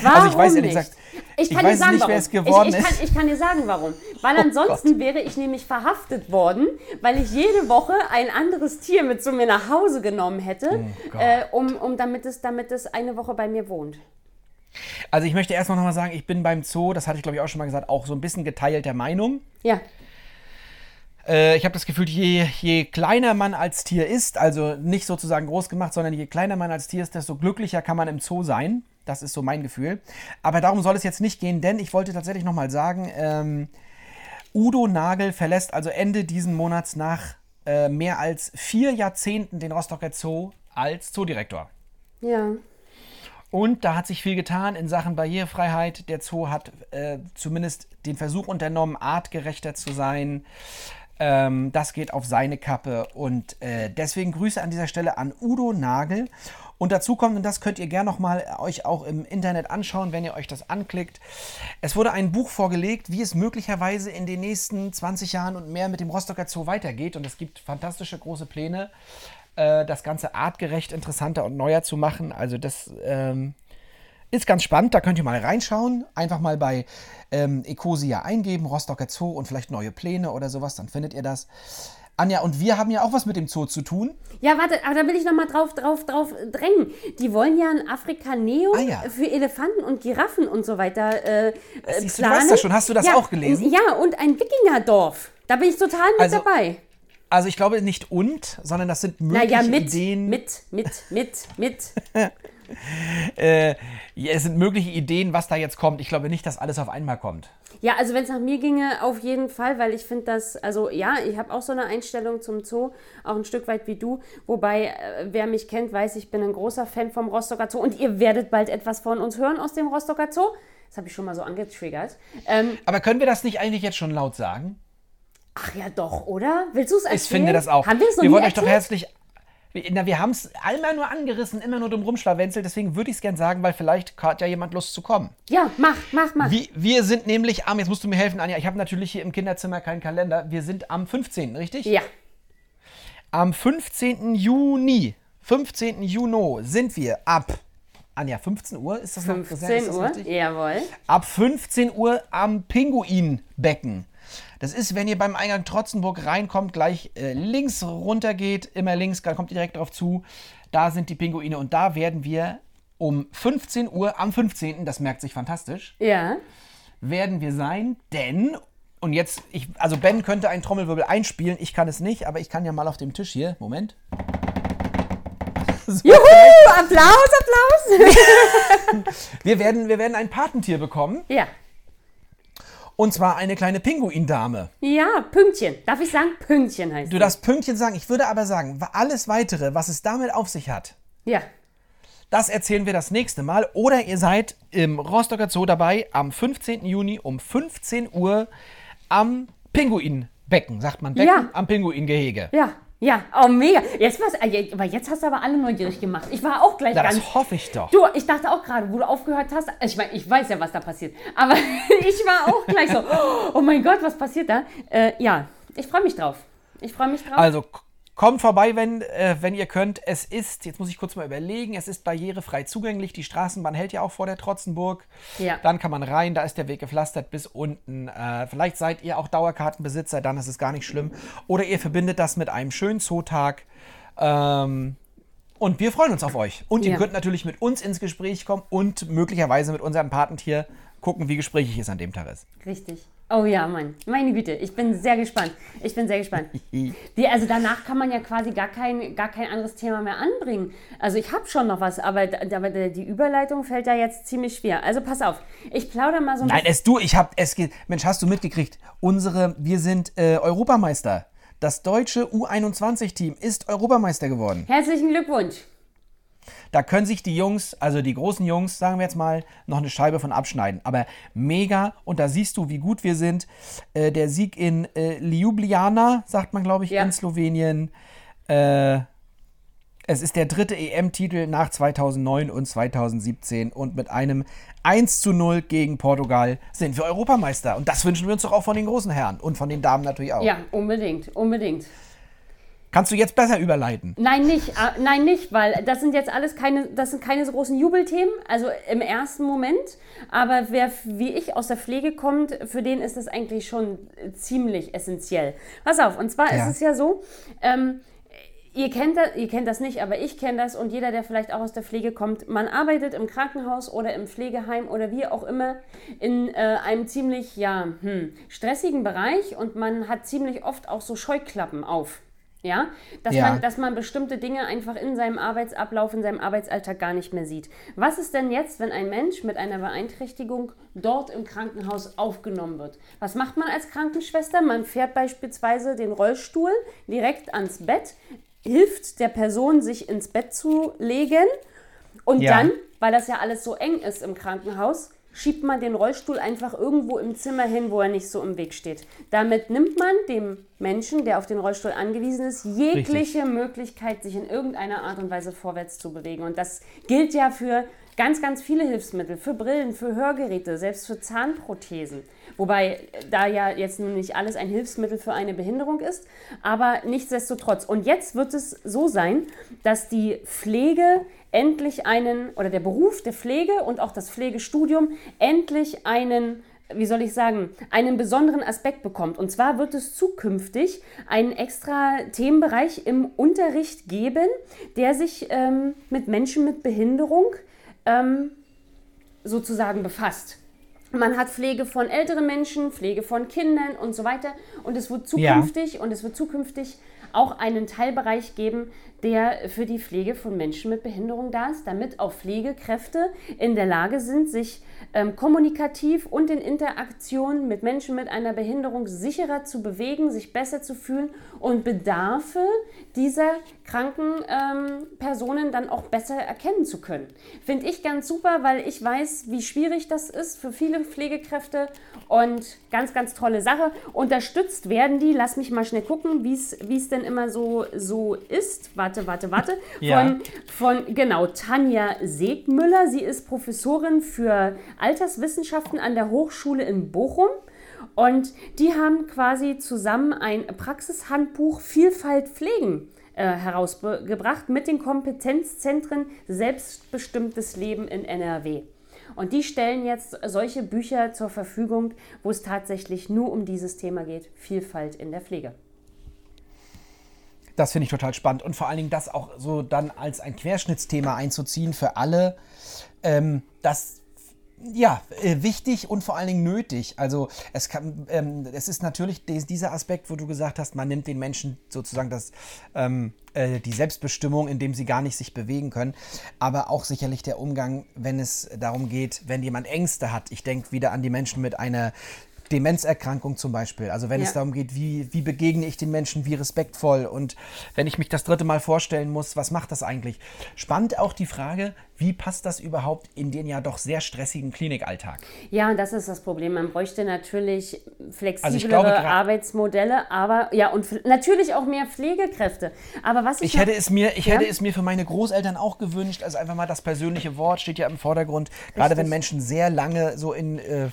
Also ich weiß ehrlich nicht? gesagt, ich ich kann weiß dir sagen, nicht, wer warum. es geworden ich, ich, ist. Oh kann, ich kann dir sagen, warum. Weil (laughs) ansonsten wäre ich nämlich verhaftet worden, weil ich jede Woche ein anderes Tier mit zu mir nach Hause genommen hätte, Oh Gott. äh, um, um damit, es, damit es eine Woche bei mir wohnt. Also ich möchte erstmal nochmal sagen, ich bin beim Zoo, das hatte ich glaube ich auch schon mal gesagt, auch so ein bisschen geteilter Meinung. Ja, Äh, ich habe das Gefühl, je, je kleiner man als Tier ist, also nicht sozusagen groß gemacht, sondern je kleiner man als Tier ist, desto glücklicher kann man im Zoo sein. Das ist so mein Gefühl. Aber darum soll es jetzt nicht gehen, denn ich wollte tatsächlich nochmal sagen, ähm, Udo Nagel verlässt also Ende diesen Monats nach äh, mehr als vier Jahrzehnten den Rostocker Zoo als Zoodirektor. ja. Und da hat sich viel getan in Sachen Barrierefreiheit. Der Zoo hat äh, zumindest den Versuch unternommen, artgerechter zu sein. Ähm, das geht auf seine Kappe. Und äh, deswegen Grüße an dieser Stelle an Udo Nagel. Und dazu kommt, und das könnt ihr gerne nochmal euch auch im Internet anschauen, wenn ihr euch das anklickt. Es wurde ein Buch vorgelegt, wie es möglicherweise in den nächsten 20 Jahren und mehr mit dem Rostocker Zoo weitergeht. Und es gibt fantastische große Pläne äh, das Ganze artgerecht interessanter und neuer zu machen. Also das ähm, ist ganz spannend, da könnt ihr mal reinschauen. Einfach mal bei ähm, Ecosia eingeben, Rostocker Zoo und vielleicht neue Pläne oder sowas, dann findet ihr das. Anja, und wir haben ja auch was mit dem Zoo zu tun. Ja, warte, aber da will ich noch mal drauf, drauf, drauf drängen. Die wollen ja ein Afrika-Neo Ah, ja. für Elefanten und Giraffen und so weiter äh, äh, Siehst du, du weißt das schon. Hast du das ja, auch gelesen? Ja, und ein Wikingerdorf. Da bin ich total mit Also, dabei. Also ich glaube nicht und, sondern das sind mögliche Naja, mit, Ideen. mit, mit, mit, mit. (laughs) Äh, es sind mögliche Ideen, was da jetzt kommt. Ich glaube nicht, dass alles auf einmal kommt. Ja, also wenn es nach mir ginge, auf jeden Fall, weil ich finde das, also ja, ich habe auch so eine Einstellung zum Zoo, auch ein Stück weit wie du. Wobei, äh, wer mich kennt, weiß, ich bin ein großer Fan vom Rostocker Zoo und ihr werdet bald etwas von uns hören aus dem Rostocker Zoo. Das habe ich schon mal so angetriggert. Ähm, Aber können wir das nicht eigentlich jetzt schon laut sagen? ach ja, doch, oder? Willst du es erzählen? Ich finde das auch. Haben wir es noch wir wollen euch doch herzlich. Na, wir haben es einmal nur angerissen, immer nur dumm rumschlawenzelt. Deswegen würde ich es gern sagen, weil vielleicht hat ja jemand Lust zu kommen. Ja, mach, mach, mach. Wie, wir sind nämlich am, jetzt musst du mir helfen, Anja. Ich habe natürlich hier im Kinderzimmer keinen Kalender. Wir sind am 15., richtig? Ja, Am 15. Juni, 15. Juni sind wir ab. Anja, 15 Uhr? Ist das noch präsent? Ist 15 das Uhr, jawohl. Ab 15 Uhr am Pinguinbecken. Das ist, wenn ihr beim Eingang Trotzenburg reinkommt, gleich äh, links runter geht, immer links, dann kommt ihr direkt drauf zu. Da sind die Pinguine und da werden wir um 15 Uhr am 15., das merkt sich fantastisch, Ja. werden wir sein, denn, und jetzt, ich, also Ben könnte einen Trommelwirbel einspielen, ich kann es nicht, aber ich kann ja mal auf dem Tisch hier, Moment. So, Juhu! Applaus, Applaus! (laughs) wir, werden, wir werden ein Patentier bekommen, ja. Und zwar eine kleine Pinguindame. Ja, Pünktchen. Darf ich sagen? Pünktchen heißt Du sie. darfst Pünktchen sagen, ich würde aber sagen, alles weitere, was es damit auf sich hat, Ja. Das erzählen wir das nächste Mal. Oder ihr seid im Rostocker Zoo dabei am 15. Juni um 15 Uhr am Pinguinbecken. Sagt man Becken? Ja. Am Pinguingehege. Ja. Ja. Oh, mega. Jetzt was, äh, aber jetzt hast du aber alle neugierig gemacht. Ich war auch gleich Ja, ganz. das hoffe ich doch. Du, ich dachte auch gerade, wo du aufgehört hast, ich meine, ich weiß ja, was da passiert, aber (laughs) ich war auch gleich so, oh mein Gott, was passiert da? Äh, ja, ich freue mich drauf. Ich freue mich drauf. Also kommt vorbei, wenn, äh, wenn ihr könnt. Es ist, jetzt muss ich kurz mal überlegen, es ist barrierefrei zugänglich. Die Straßenbahn hält ja auch vor der Trotzenburg. Ja. Dann kann man rein, da ist der Weg gepflastert bis unten. Äh, vielleicht seid ihr auch Dauerkartenbesitzer, dann ist es gar nicht schlimm. Oder ihr verbindet das mit einem schönen Zootag. Ähm, und wir freuen uns auf euch. Und ihr Ja. könnt natürlich mit uns ins Gespräch kommen und möglicherweise mit unserem Patentier gucken, wie gesprächig es an dem Tag ist. Richtig. Oh ja, Mann. Meine Güte, ich bin sehr gespannt. Ich bin sehr gespannt. (laughs) Die, also danach kann man ja quasi gar kein, gar kein anderes Thema mehr anbringen. Also ich habe schon noch was, aber, aber die Überleitung fällt da jetzt ziemlich schwer. Also pass auf, ich plaudere mal so ein Nein, es du, ich hab es ge- Mensch, hast du mitgekriegt? Unsere, wir sind äh, Europameister. Das deutsche U21-Team ist Europameister geworden. Herzlichen Glückwunsch. Da können sich die Jungs, also die großen Jungs, sagen wir jetzt mal, noch eine Scheibe von abschneiden. Aber mega, und da siehst du, wie gut wir sind. Äh, der Sieg in äh, Ljubljana, sagt man, glaube ich, Ja. in Slowenien. Äh, es ist der dritte EM-Titel nach 2009 und 2017 und mit einem 1 zu 0 gegen Portugal sind wir Europameister. Und das wünschen wir uns doch auch von den großen Herren und von den Damen natürlich auch. Ja, unbedingt, unbedingt. Kannst du jetzt besser überleiten? Nein, nicht. Ah, Nein, nicht, weil das sind jetzt alles keine, das sind keine so großen Jubelthemen, also im ersten Moment. Aber wer wie ich aus der Pflege kommt, für den ist das eigentlich schon äh, ziemlich essentiell. Pass auf, und zwar Ja. ist es ja so, ähm, Ihr kennt, das, ihr kennt das nicht, aber ich kenne das und jeder, der vielleicht auch aus der Pflege kommt, man arbeitet im Krankenhaus oder im Pflegeheim oder wie auch immer in äh, einem ziemlich ja, hm, stressigen Bereich und man hat ziemlich oft auch so Scheuklappen auf. Ja, dass, Ja. Man, dass man bestimmte Dinge einfach in seinem Arbeitsablauf, in seinem Arbeitsalltag gar nicht mehr sieht. Was ist denn jetzt, wenn ein Mensch mit einer Beeinträchtigung dort im Krankenhaus aufgenommen wird? Was macht man als Krankenschwester? Man fährt beispielsweise den Rollstuhl direkt ans Bett, hilft der Person, sich ins Bett zu legen und Ja. dann, weil das ja alles so eng ist im Krankenhaus, schiebt man den Rollstuhl einfach irgendwo im Zimmer hin, wo er nicht so im Weg steht. Damit nimmt man dem Menschen, der auf den Rollstuhl angewiesen ist, jegliche Möglichkeit, sich in irgendeiner Art und Weise vorwärts zu bewegen. Und das gilt ja für ganz, ganz viele Hilfsmittel, für Brillen, für Hörgeräte, selbst für Zahnprothesen. Wobei äh, da ja jetzt nun nicht alles ein Hilfsmittel für eine Behinderung ist, aber nichtsdestotrotz. Und jetzt wird es so sein, dass die Pflege endlich einen, oder der Beruf der Pflege und auch das Pflegestudium endlich einen wie soll ich sagen, einen besonderen Aspekt bekommt. Und zwar wird es zukünftig einen extra Themenbereich im Unterricht geben, der sich ähm, mit Menschen mit Behinderung ähm, sozusagen befasst. Man hat Pflege von älteren Menschen, Pflege von Kindern und so weiter. Und es wird Ja. zukünftig und es wird zukünftig auch einen Teilbereich geben, der für die Pflege von Menschen mit Behinderung da ist, damit auch Pflegekräfte in der Lage sind, sich ähm, kommunikativ und in Interaktion mit Menschen mit einer Behinderung sicherer zu bewegen, sich besser zu fühlen und Bedarfe dieser kranken ähm, Personen dann auch besser erkennen zu können. Finde ich ganz super, weil ich weiß, wie schwierig das ist für viele Pflegekräfte und ganz, ganz tolle Sache. Unterstützt werden die, lass mich mal schnell gucken, wie es denn immer so, so ist. Warte, warte, warte. Ja. Von, von, genau, Tanja Segmüller. Sie ist Professorin für Alterswissenschaften an der Hochschule in Bochum. Und die haben quasi zusammen ein Praxishandbuch Vielfalt pflegen äh, herausgebracht mit den Kompetenzzentren Selbstbestimmtes Leben in NRW. Und die stellen jetzt solche Bücher zur Verfügung, wo es tatsächlich nur um dieses Thema geht, Vielfalt in der Pflege. Das finde ich total spannend. Und vor allen Dingen das auch so dann als ein Querschnittsthema einzuziehen für alle. Ähm, das ja, äh, wichtig und vor allen Dingen nötig. Also es, kann, ähm, es ist natürlich des, dieser Aspekt, wo du gesagt hast, man nimmt den Menschen sozusagen das, ähm, äh, die Selbstbestimmung, indem sie gar nicht sich bewegen können. Aber auch sicherlich der Umgang, wenn es darum geht, wenn jemand Ängste hat. Ich denke wieder an die Menschen mit einer Demenzerkrankung zum Beispiel. Also wenn Ja. es darum geht, wie, wie begegne ich den Menschen, wie respektvoll und wenn ich mich das dritte Mal vorstellen muss, was macht das eigentlich? Spannend auch die Frage, wie passt das überhaupt in den ja doch sehr stressigen Klinikalltag? Ja, und das ist das Problem. Man bräuchte natürlich flexiblere Also glaube, Arbeitsmodelle, aber ja, und natürlich auch mehr Pflegekräfte. Aber was ich, Ich hätte es mir, ich Ja? hätte es mir für meine Großeltern auch gewünscht. Also einfach mal das persönliche Wort steht ja im Vordergrund. Gerade wenn. Menschen sehr lange so in äh,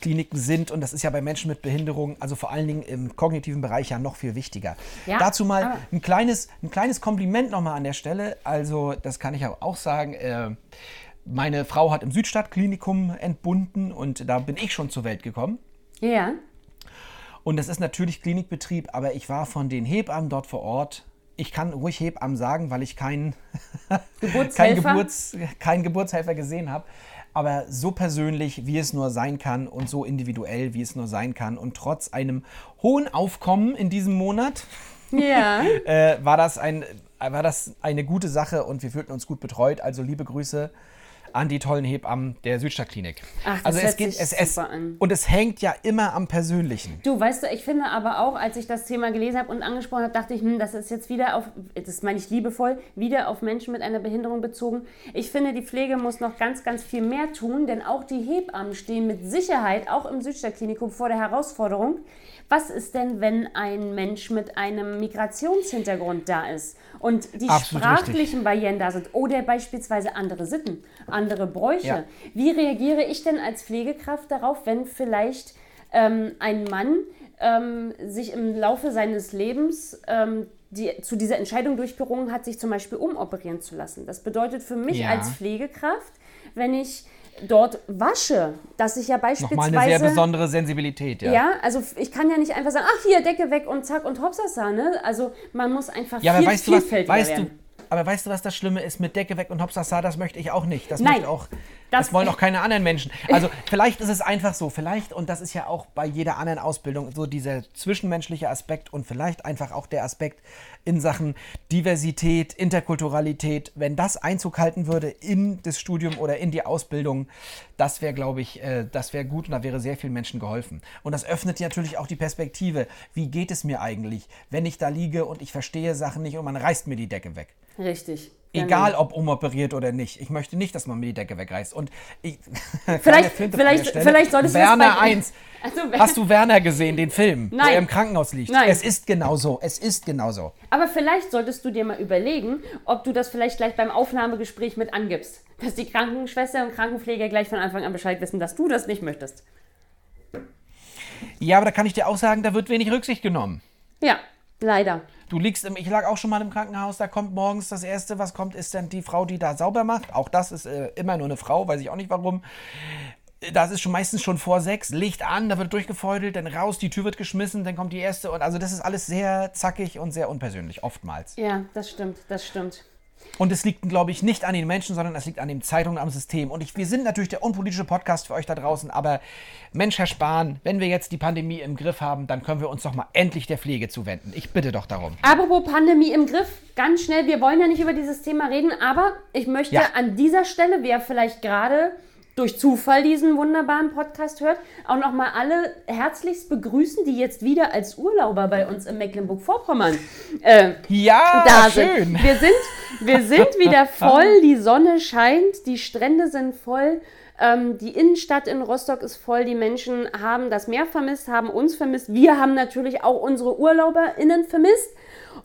Kliniken sind und das ist ja bei Menschen mit Behinderung, also vor allen Dingen im kognitiven Bereich ja noch viel wichtiger. Ja, Dazu mal ein kleines, ein kleines Kompliment nochmal an der Stelle. Also das kann ich aber auch sagen. Äh, meine Frau hat im Südstadtklinikum entbunden und da bin ich schon zur Welt gekommen. Ja, Und das ist natürlich Klinikbetrieb, aber ich war von den Hebammen dort vor Ort. Ich kann ruhig Hebammen sagen, weil ich keinen (laughs) kein, Geburtshelfer? Geburts, keinen Geburtshelfer gesehen habe. Aber so persönlich, wie es nur sein kann und so individuell, wie es nur sein kann. Und trotz einem hohen Aufkommen in diesem Monat ja. (laughs) äh, war, das ein, äh, war das eine gute Sache und wir fühlten uns gut betreut. Also liebe Grüße an die tollen Hebammen der Südstadtklinik. Ach, das also es geht, es, es, super an. Und es hängt ja immer am Persönlichen. Du, weißt du, ich finde aber auch, als ich das Thema gelesen habe und angesprochen habe, dachte ich, hm, das ist jetzt wieder auf, das meine ich liebevoll, wieder auf Menschen mit einer Behinderung bezogen. Ich finde, die Pflege muss noch ganz, ganz viel mehr tun, denn auch die Hebammen stehen mit Sicherheit, auch im Südstadtklinikum, vor der Herausforderung, was ist denn, wenn ein Mensch mit einem Migrationshintergrund da ist und die Absolut sprachlichen Barrieren da sind oder beispielsweise andere Sitten, andere Bräuche? Ja. Wie reagiere ich denn als Pflegekraft darauf, wenn vielleicht ähm, ein Mann ähm, sich im Laufe seines Lebens ähm, die, zu dieser Entscheidung durchgerungen hat, sich zum Beispiel umoperieren zu lassen? Das bedeutet für mich Ja. als Pflegekraft, wenn ich dort wasche, dass ich ja beispielsweise... Nochmal eine sehr besondere Sensibilität, ja. Ja, also ich kann ja nicht einfach sagen, ach hier, Decke weg und zack und hopsasa, ne? Also man muss einfach Ja, aber viel weißt du was, vielfältiger weißt werden. du, aber weißt du, was das Schlimme ist mit Decke weg und Hopsasa, das möchte ich auch nicht. Das Nein, möchte auch, das, das- wollen auch keine anderen Menschen. (laughs) Also vielleicht ist es einfach so, vielleicht, und das ist ja auch bei jeder anderen Ausbildung so dieser zwischenmenschliche Aspekt und vielleicht einfach auch der Aspekt in Sachen Diversität, Interkulturalität, wenn das Einzug halten würde in das Studium oder in die Ausbildung, das wäre, glaube ich, äh, das wäre gut und da wäre sehr vielen Menschen geholfen. Und das öffnet natürlich auch die Perspektive. Wie geht es mir eigentlich, wenn ich da liege und ich verstehe Sachen nicht und man reißt mir die Decke weg? Richtig. Egal ob umoperiert oder nicht. Ich möchte nicht, dass man mir die Decke wegreißt. Und ich, (laughs) Vielleicht- vielleicht- der vielleicht solltest du Werner bei- 1. (laughs) Also, Hast du Werner gesehen, den Film, Nein. er im Krankenhaus liegt? Nein. Es ist genauso. Es ist genauso. Aber vielleicht solltest du dir mal überlegen, ob du das vielleicht gleich beim Aufnahmegespräch mit angibst. Dass die Krankenschwester und Krankenpfleger gleich von Anfang an Bescheid wissen, dass du das nicht möchtest. Ja, aber da kann ich dir auch sagen, da wird wenig Rücksicht genommen. Ja, leider. Du liegst im, ich lag auch schon mal im Krankenhaus, da kommt morgens das erste, was kommt, ist dann die Frau, die da sauber macht. Auch das ist äh, immer nur eine Frau, weiß ich auch nicht warum. Das ist schon meistens schon vor sechs, Licht an, da wird durchgefeudelt, dann raus, die Tür wird geschmissen, dann kommt die erste und also das ist alles sehr zackig und sehr unpersönlich, oftmals. Ja, das stimmt, das stimmt. Und es liegt, glaube ich, nicht an den Menschen, sondern es liegt an den Zeitungen, am System. Und ich, wir sind natürlich der unpolitische Podcast für euch da draußen, aber Mensch, Herr Spahn, wenn wir jetzt die Pandemie im Griff haben, dann können wir uns doch mal endlich der Pflege zuwenden. Ich bitte doch darum. Apropos Pandemie im Griff, ganz schnell, wir wollen ja nicht über dieses Thema reden, aber ich möchte Ja. an dieser Stelle, wer vielleicht gerade durch Zufall diesen wunderbaren Podcast hört, auch nochmal alle herzlichst begrüßen, die jetzt wieder als Urlauber bei uns in Mecklenburg-Vorpommern äh, Ja, da schön. sind. Wir sind, wir sind wieder (laughs) voll, die Sonne scheint, die Strände sind voll, ähm, die Innenstadt in Rostock ist voll, die Menschen haben das Meer vermisst, haben uns vermisst. Wir haben natürlich auch unsere UrlauberInnen vermisst.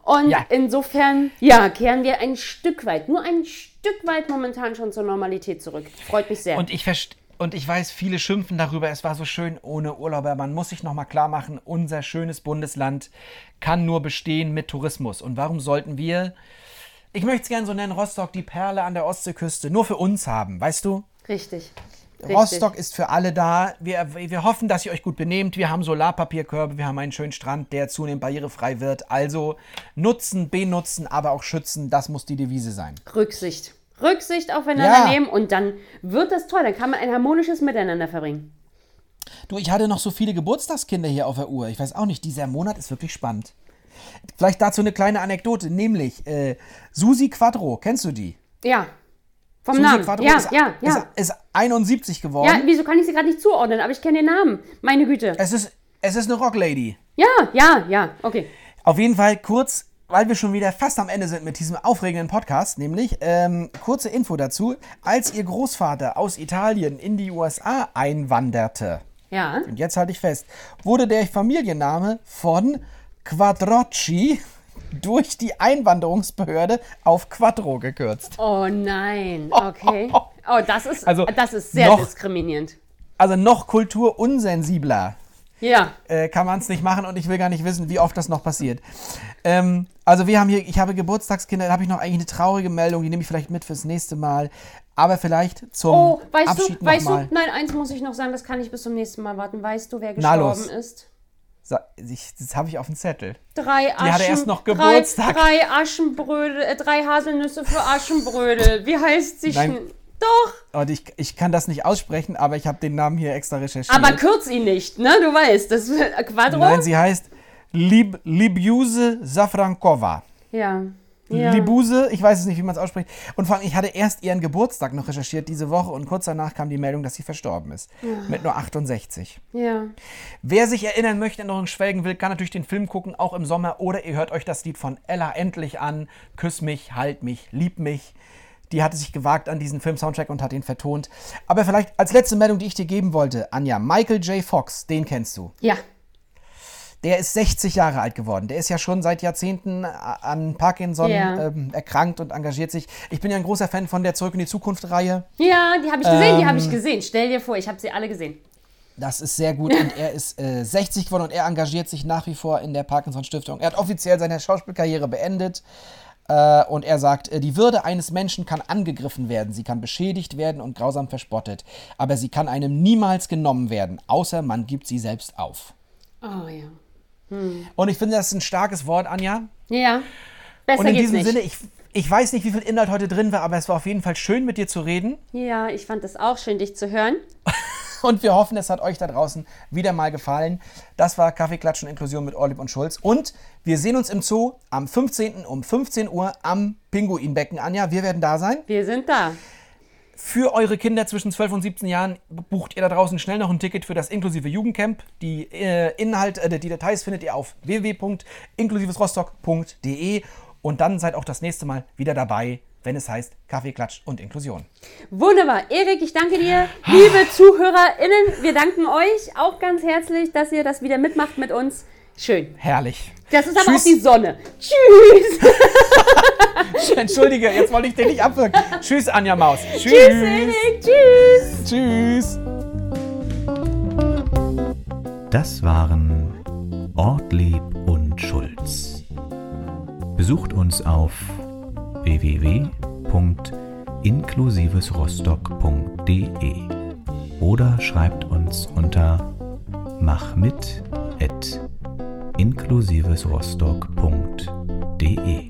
Und Ja. insofern, ja, kehren wir ein Stück weit, nur ein Stück weit momentan schon zur Normalität zurück. Freut mich sehr. Und ich verst und ich weiß, viele schimpfen darüber, es war so schön ohne Urlauber. Man muss sich nochmal klar machen, unser schönes Bundesland kann nur bestehen mit Tourismus. Und warum sollten wir, ich möchte es gerne so nennen, Rostock, die Perle an der Ostseeküste, nur für uns haben, weißt du? Richtig. Rostock ist für alle da. Wir, wir hoffen, dass ihr euch gut benehmt. Wir haben Solarpapierkörbe, wir haben einen schönen Strand, der zunehmend barrierefrei wird. Also nutzen, benutzen, aber auch schützen, das muss die Devise sein. Rücksicht. Rücksicht aufeinander Ja. nehmen und dann wird das toll. Dann kann man ein harmonisches Miteinander verbringen. Du, ich hatte noch so viele Geburtstagskinder hier auf der Uhr. Ich weiß auch nicht, dieser Monat ist wirklich spannend. Vielleicht dazu eine kleine Anekdote, nämlich äh, Susi Quadro, kennst du die? Ja. Vom Susi Namen. Quadro Ja, ist, ja, ja. Ist, ist 71 geworden. ja, wieso kann ich sie gerade nicht zuordnen? Aber ich kenne den Namen. Meine Güte. Es, ist, es ist eine Rocklady. Ja, ja, ja. Okay. Auf jeden Fall kurz, weil wir schon wieder fast am Ende sind mit diesem aufregenden Podcast, nämlich ähm, kurze Info dazu. Als ihr Großvater aus Italien in die USA einwanderte, Ja. und jetzt halte ich fest, wurde der Familienname von Quadrocci durch die Einwanderungsbehörde auf Quattro gekürzt. Oh nein. (laughs) Okay. Oh, das ist, Also, das ist sehr noch- diskriminierend. Also noch kulturunsensibler Ja. äh, kann man es nicht machen und ich will gar nicht wissen, wie oft das noch passiert. Ähm, also wir haben hier, ich habe Geburtstagskinder, da habe ich noch eigentlich eine traurige Meldung, die nehme ich vielleicht mit fürs nächste Mal. Aber vielleicht zum Oh, weißt Abschied du, weißt du, nochmal. nein, eins muss ich noch sagen, das kann ich bis zum nächsten Mal warten. Weißt du, wer gestorben ist? Ich, das habe ich auf dem Zettel. Drei Aschen, hatte erst noch drei, Geburtstag. drei Aschenbrödel, äh, drei Haselnüsse für Aschenbrödel. Wie heißt sie? Schn- Doch, Und ich, ich kann das nicht aussprechen, aber ich habe den Namen hier extra recherchiert. aber kürz ihn nicht, ne? Du weißt, das äh, Quadro. Nein, sie heißt Lib, Libiuse Safrankova. ja. Ja. Libuse, ich weiß es nicht, wie man es ausspricht. Und vor allem, ich hatte erst ihren Geburtstag noch recherchiert diese Woche und kurz danach kam die Meldung, dass sie verstorben ist. Mit nur 68. ja. Erinnerung sich erinnern möchte, Erinnerungen schwelgen will, kann natürlich den Film gucken, auch im Sommer. Oder ihr hört euch das Lied von Ella endlich an. Küss mich, halt mich, lieb mich. Die hatte sich gewagt an diesen Film-Soundtrack und hat ihn vertont. Aber vielleicht als letzte Meldung, die ich dir geben wollte, Anja, Michael J. Fox, den kennst du. Ja. Der ist 60 Jahre alt geworden. Der ist ja schon seit Jahrzehnten an Parkinson Ja. ähm, erkrankt und engagiert sich. Ich bin ja ein großer Fan von der Zurück in die Zukunft-Reihe. Ja, die habe ich gesehen, die habe Ähm. ich gesehen. Stell dir vor, ich habe sie alle gesehen. Das ist sehr gut und er ist äh, 60 geworden und er engagiert sich nach wie vor in der Parkinson-Stiftung. Er hat offiziell seine Schauspielkarriere beendet äh, und er sagt, äh, die Würde eines Menschen kann angegriffen werden, sie kann beschädigt werden und grausam verspottet, aber sie kann einem niemals genommen werden, außer man gibt sie selbst auf. Oh ja. Und ich finde, das ist ein starkes Wort, Anja. Ja. Besser Und in diesem nicht. Sinne, ich, ich weiß nicht, wie viel Inhalt heute drin war, aber es war auf jeden Fall schön, mit dir zu reden. ja, ich fand es auch schön, dich zu hören. (laughs) Und wir hoffen, es hat euch da draußen wieder mal gefallen. Das war Kaffeeklatschen Inklusion mit Orlib und Schulz. Und wir sehen uns im Zoo am 15. um 15 Uhr am Pinguinbecken. Anja, wir werden da sein. Wir sind da. Für eure Kinder zwischen 12 und 17 Jahren bucht ihr da draußen schnell noch ein Ticket für das inklusive Jugendcamp. Die äh, Inhalt, äh, die Details findet ihr auf www.inklusivesrostock.de und dann seid auch das nächste Mal wieder dabei, wenn es heißt Kaffeeklatsch und Inklusion. Wunderbar. Erik, ich danke dir. Liebe ZuhörerInnen, wir danken euch auch ganz herzlich, dass ihr das wieder mitmacht mit uns. Schön. Herrlich. Das ist aber Tschüss. auch die Sonne. Tschüss. (laughs) Entschuldige, jetzt wollte ich den nicht abwirken. Tschüss, Anja Maus. Tschüss. Tschüss, Erik. Tschüss. Tschüss. Das waren Ortlieb und Schulz. Besucht uns auf www.inklusivesrostock.de oder schreibt uns unter inklusivesrostock.de